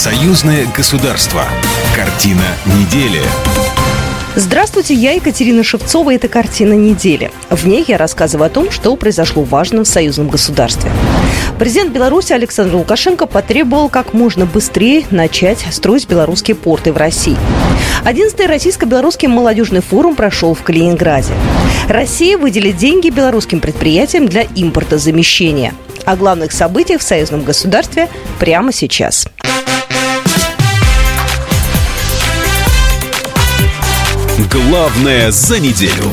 Союзное государство. Картина недели. Здравствуйте, я Екатерина Шевцова. Это «Картина недели». В ней я рассказываю о том, что произошло важно в союзном государстве. Президент Беларуси Александр Лукашенко потребовал как можно быстрее начать строить белорусские порты в России. 11-й российско-белорусский молодежный форум прошел в Калининграде. Россия выделит деньги белорусским предприятиям для импортозамещения. О главных событиях в союзном государстве прямо сейчас. Главное за неделю.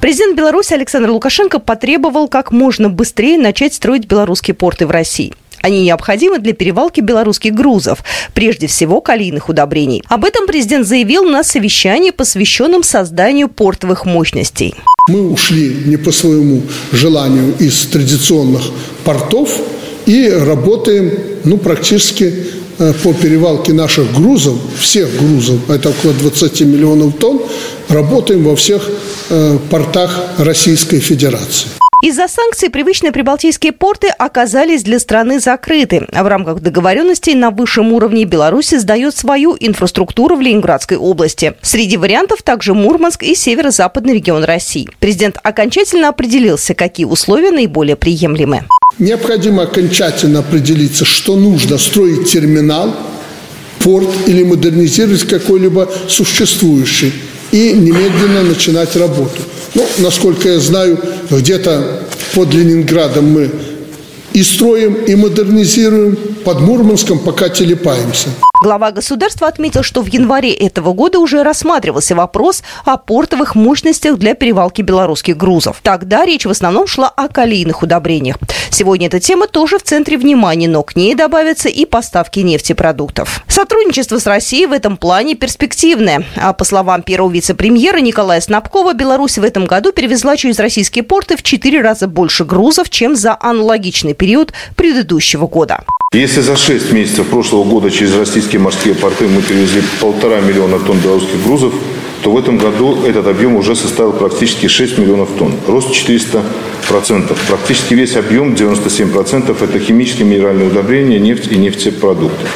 Президент Беларуси Александр Лукашенко потребовал как можно быстрее начать строить белорусские порты в России. Они необходимы для перевалки белорусских грузов, прежде всего калийных удобрений. Об этом президент заявил на совещании, посвященном созданию портовых мощностей. Мы ушли не по своему желанию из традиционных портов и работаем ну, практически Э, по перевалке наших грузов, всех грузов, это около 20 миллионов тонн, работаем во всех э, портах Российской Федерации. Из-за санкций привычные прибалтийские порты оказались для страны закрыты. В рамках договоренностей на высшем уровне Беларусь сдает свою инфраструктуру в Ленинградской области. Среди вариантов также Мурманск и северо-западный регион России. Президент окончательно определился, какие условия наиболее приемлемы. Необходимо окончательно определиться, что нужно строить терминал, порт или модернизировать какой-либо существующий и немедленно начинать работу. Ну, насколько я знаю, где-то под Ленинградом мы и строим, и модернизируем, под Мурманском пока телепаемся. Глава государства отметил, что в январе этого года уже рассматривался вопрос о портовых мощностях для перевалки белорусских грузов. Тогда речь в основном шла о калийных удобрениях. Сегодня эта тема тоже в центре внимания, но к ней добавятся и поставки нефтепродуктов. Сотрудничество с Россией в этом плане перспективное. А по словам первого вице-премьера Николая Снабкова, Беларусь в этом году перевезла через российские порты в четыре раза больше грузов, чем за аналогичный период предыдущего года. Если за 6 месяцев прошлого года через российские морские порты мы перевезли полтора миллиона тонн белорусских грузов, то в этом году этот объем уже составил практически 6 миллионов тонн. Рост 400%. Практически весь объем, 97%, это химические минеральные удобрения, нефть и нефтепродукты.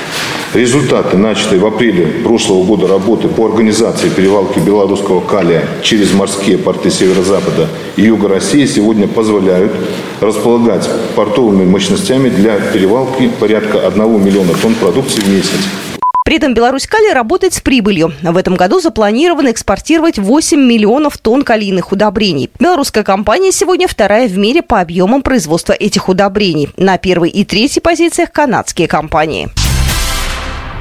Результаты, начатые в апреле прошлого года работы по организации перевалки белорусского калия через морские порты Северо-Запада и Юга России сегодня позволяют располагать портовыми мощностями для перевалки порядка 1 миллиона тонн продукции в месяц. При этом Беларусь Кали работает с прибылью. В этом году запланировано экспортировать 8 миллионов тонн калийных удобрений. Белорусская компания сегодня вторая в мире по объемам производства этих удобрений. На первой и третьей позициях канадские компании.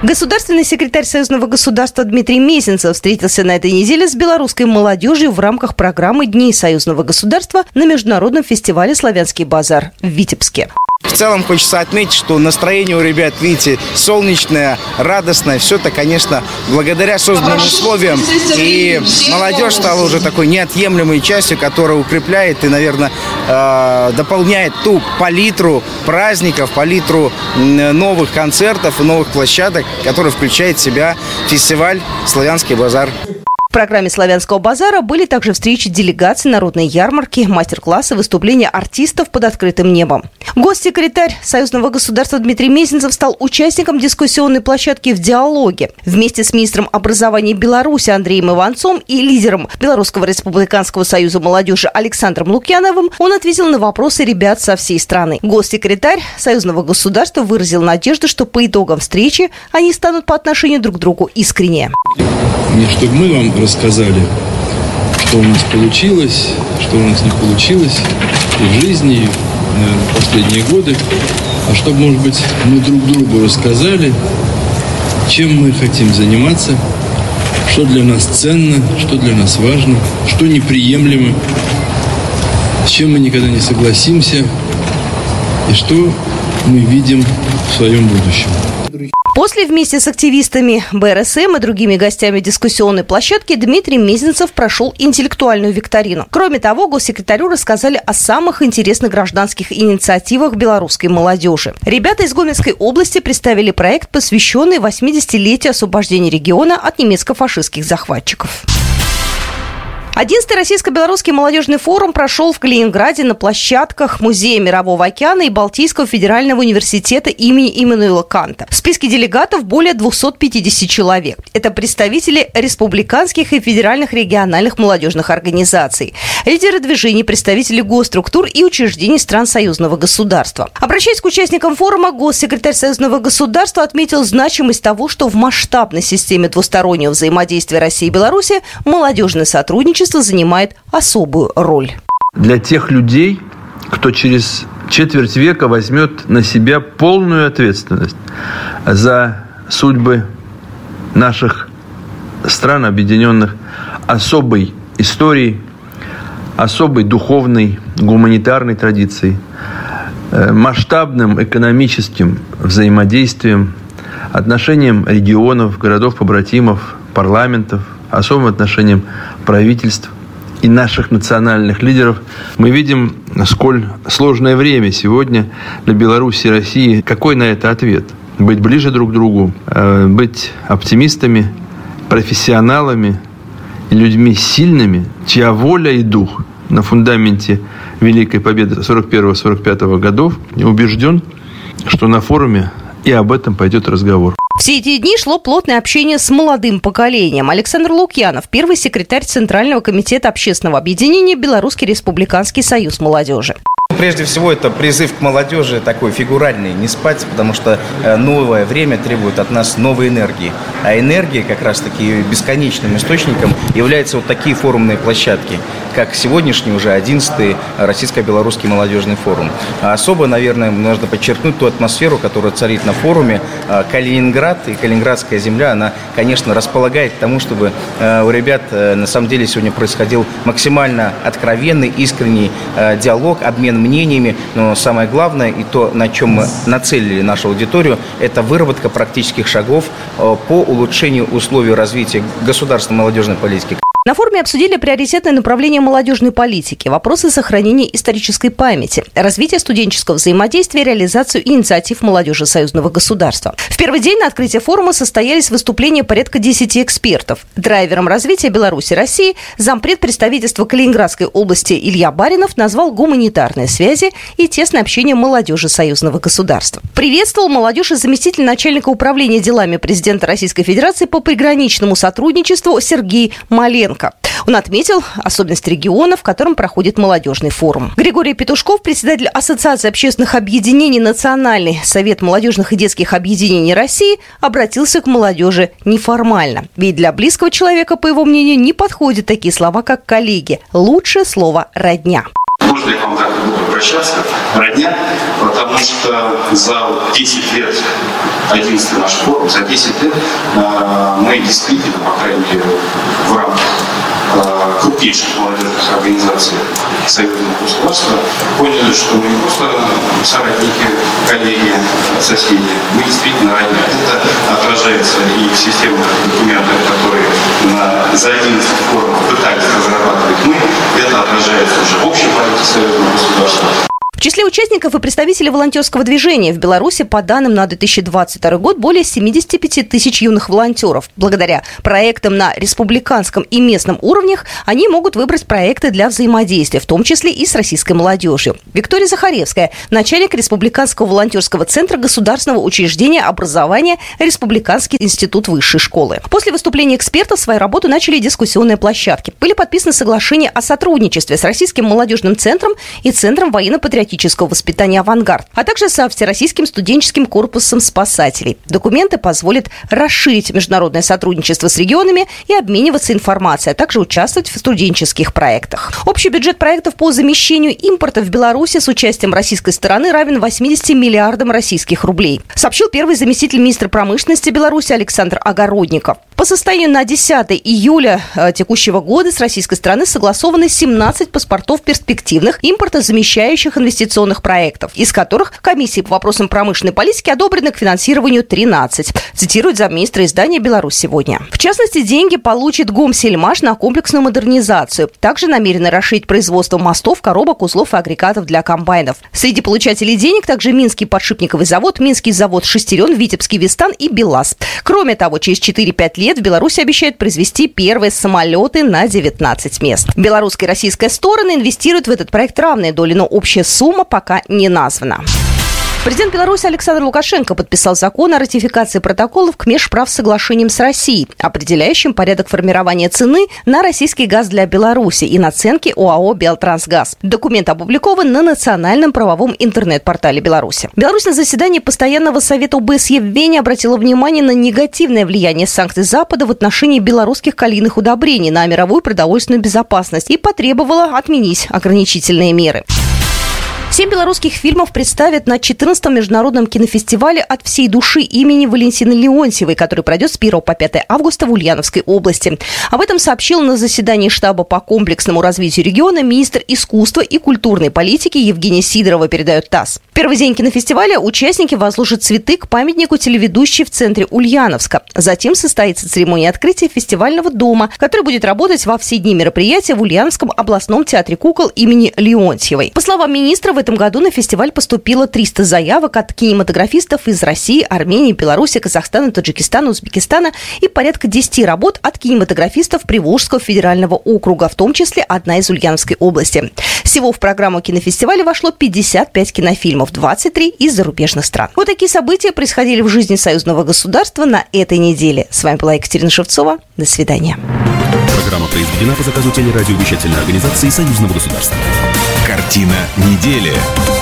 Государственный секретарь Союзного государства Дмитрий Мезенцев встретился на этой неделе с белорусской молодежью в рамках программы Дней Союзного государства на Международном фестивале «Славянский базар» в Витебске. В целом хочется отметить, что настроение у ребят, видите, солнечное, радостное. Все это, конечно, благодаря созданным условиям. И молодежь стала уже такой неотъемлемой частью, которая укрепляет и, наверное, э, дополняет ту палитру праздников, палитру новых концертов и новых площадок, которая включает в себя фестиваль «Славянский базар» программе «Славянского базара» были также встречи делегаций, народной ярмарки, мастер-классы, выступления артистов под открытым небом. Госсекретарь Союзного государства Дмитрий Мезенцев стал участником дискуссионной площадки в диалоге. Вместе с министром образования Беларуси Андреем Иванцом и лидером Белорусского республиканского союза молодежи Александром Лукьяновым он ответил на вопросы ребят со всей страны. Госсекретарь Союзного государства выразил надежду, что по итогам встречи они станут по отношению друг к другу искреннее. Не чтобы мы вам рассказали, что у нас получилось, что у нас не получилось и в жизни, и в последние годы, а чтобы, может быть, мы друг другу рассказали, чем мы хотим заниматься, что для нас ценно, что для нас важно, что неприемлемо, с чем мы никогда не согласимся и что мы видим в своем будущем. После вместе с активистами БРСМ и другими гостями дискуссионной площадки Дмитрий Мезенцев прошел интеллектуальную викторину. Кроме того, госсекретарю рассказали о самых интересных гражданских инициативах белорусской молодежи. Ребята из Гомельской области представили проект, посвященный 80-летию освобождения региона от немецко-фашистских захватчиков. 11-й российско-белорусский молодежный форум прошел в Калининграде на площадках Музея Мирового океана и Балтийского федерального университета имени Иммануила Канта. В списке делегатов более 250 человек. Это представители республиканских и федеральных региональных молодежных организаций, лидеры движений, представители госструктур и учреждений стран союзного государства. Обращаясь к участникам форума, госсекретарь союзного государства отметил значимость того, что в масштабной системе двустороннего взаимодействия России и Беларуси молодежное сотрудничество занимает особую роль. Для тех людей, кто через четверть века возьмет на себя полную ответственность за судьбы наших стран, объединенных особой историей, особой духовной, гуманитарной традицией, э, масштабным экономическим взаимодействием, отношением регионов, городов-побратимов, парламентов, особым отношением правительств и наших национальных лидеров, мы видим, сколь сложное время сегодня для Беларуси и России. Какой на это ответ? Быть ближе друг к другу, э, быть оптимистами, профессионалами, людьми сильными, чья воля и дух на фундаменте Великой Победы 41-45 годов, убежден, что на форуме и об этом пойдет разговор. Все эти дни шло плотное общение с молодым поколением. Александр Лукьянов, первый секретарь Центрального комитета общественного объединения Белорусский республиканский союз молодежи. Прежде всего, это призыв к молодежи такой фигуральный, не спать, потому что э, новое время требует от нас новой энергии. А энергия как раз-таки бесконечным источником являются вот такие форумные площадки, как сегодняшний уже 11-й Российско-Белорусский молодежный форум. А особо, наверное, нужно подчеркнуть ту атмосферу, которая царит на форуме. А Калининград и Калининградская земля, она, конечно, располагает к тому, чтобы э, у ребят э, на самом деле сегодня происходил максимально откровенный, искренний диалог, обмен мнениями, но самое главное и то, на чем мы нацелили нашу аудиторию, это выработка практических шагов э, по улучшению условий развития государственной молодежной политики. На форуме обсудили приоритетные направления молодежной политики, вопросы сохранения исторической памяти, развитие студенческого взаимодействия реализацию инициатив молодежи союзного государства. В первый день на открытии форума состоялись выступления порядка 10 экспертов. Драйвером развития Беларуси России зампред представительства Калининградской области Илья Баринов назвал гуманитарные связи и тесное общение молодежи союзного государства. Приветствовал молодежь и заместитель начальника управления делами президента Российской Федерации по приграничному сотрудничеству Сергей Маленко. Лукашенко. Он отметил особенность региона, в котором проходит молодежный форум. Григорий Петушков, председатель Ассоциации общественных объединений Национальный совет молодежных и детских объединений России, обратился к молодежи неформально. Ведь для близкого человека, по его мнению, не подходят такие слова, как коллеги. Лучшее слово «родня». Можно к вам обращаться? Родня, потому что за 10 лет, 11 наш форум, за 10 лет э, мы действительно, по крайней мере, в рамках э, крупнейших молодежных организаций союзного государства поняли, что мы не просто соратники, коллеги, соседи, мы действительно родня. Это отражается и в системных документах, за 11 форумов пытались разрабатывать мы, это отражается уже в общем политике союзного государства. В числе участников и представителей волонтерского движения в Беларуси по данным на 2022 год более 75 тысяч юных волонтеров. Благодаря проектам на республиканском и местном уровнях они могут выбрать проекты для взаимодействия, в том числе и с российской молодежью. Виктория Захаревская, начальник Республиканского волонтерского центра государственного учреждения образования Республиканский институт высшей школы. После выступления экспертов свою работу начали дискуссионные площадки. Были подписаны соглашения о сотрудничестве с Российским молодежным центром и Центром военно-патриотического патриотического воспитания «Авангард», а также со Всероссийским студенческим корпусом спасателей. Документы позволят расширить международное сотрудничество с регионами и обмениваться информацией, а также участвовать в студенческих проектах. Общий бюджет проектов по замещению импорта в Беларуси с участием российской стороны равен 80 миллиардам российских рублей, сообщил первый заместитель министра промышленности Беларуси Александр Огородников. По состоянию на 10 июля э, текущего года с российской стороны согласованы 17 паспортов перспективных импортозамещающих инвестиционных проектов, из которых комиссии по вопросам промышленной политики одобрены к финансированию 13, цитирует замминистра издания «Беларусь сегодня». В частности, деньги получит Гомсельмаш на комплексную модернизацию. Также намерены расширить производство мостов, коробок, узлов и агрегатов для комбайнов. Среди получателей денег также Минский подшипниковый завод, Минский завод «Шестерен», Витебский «Вистан» и «БелАЗ». Кроме того, через 4-5 лет в Беларуси обещают произвести первые самолеты на 19 мест. Белорусская и российская стороны инвестируют в этот проект равные доли, но общая сумма пока не названа. Президент Беларуси Александр Лукашенко подписал закон о ратификации протоколов к межправсоглашениям с Россией, определяющим порядок формирования цены на российский газ для Беларуси и наценки ОАО «Белтрансгаз». Документ опубликован на национальном правовом интернет-портале Беларуси. Беларусь на заседании Постоянного совета ОБСЕ в Вене обратила внимание на негативное влияние санкций Запада в отношении белорусских калийных удобрений на мировую продовольственную безопасность и потребовала отменить ограничительные меры. Семь белорусских фильмов представят на 14-м международном кинофестивале «От всей души» имени Валентины Леонтьевой, который пройдет с 1 по 5 августа в Ульяновской области. Об этом сообщил на заседании штаба по комплексному развитию региона министр искусства и культурной политики Евгения Сидорова, передает ТАСС. Первый день кинофестиваля участники возложат цветы к памятнику телеведущей в центре Ульяновска. Затем состоится церемония открытия фестивального дома, который будет работать во все дни мероприятия в Ульяновском областном театре кукол имени Леонтьевой. По словам министра, в этом году на фестиваль поступило 300 заявок от кинематографистов из России, Армении, Беларуси, Казахстана, Таджикистана, Узбекистана и порядка 10 работ от кинематографистов Приволжского федерального округа, в том числе одна из Ульяновской области. Всего в программу кинофестиваля вошло 55 кинофильмов, 23 из зарубежных стран. Вот такие события происходили в жизни союзного государства на этой неделе. С вами была Екатерина Шевцова. До свидания. Программа произведена по заказу телерадиовещательной организации Союзного государства. Картина недели.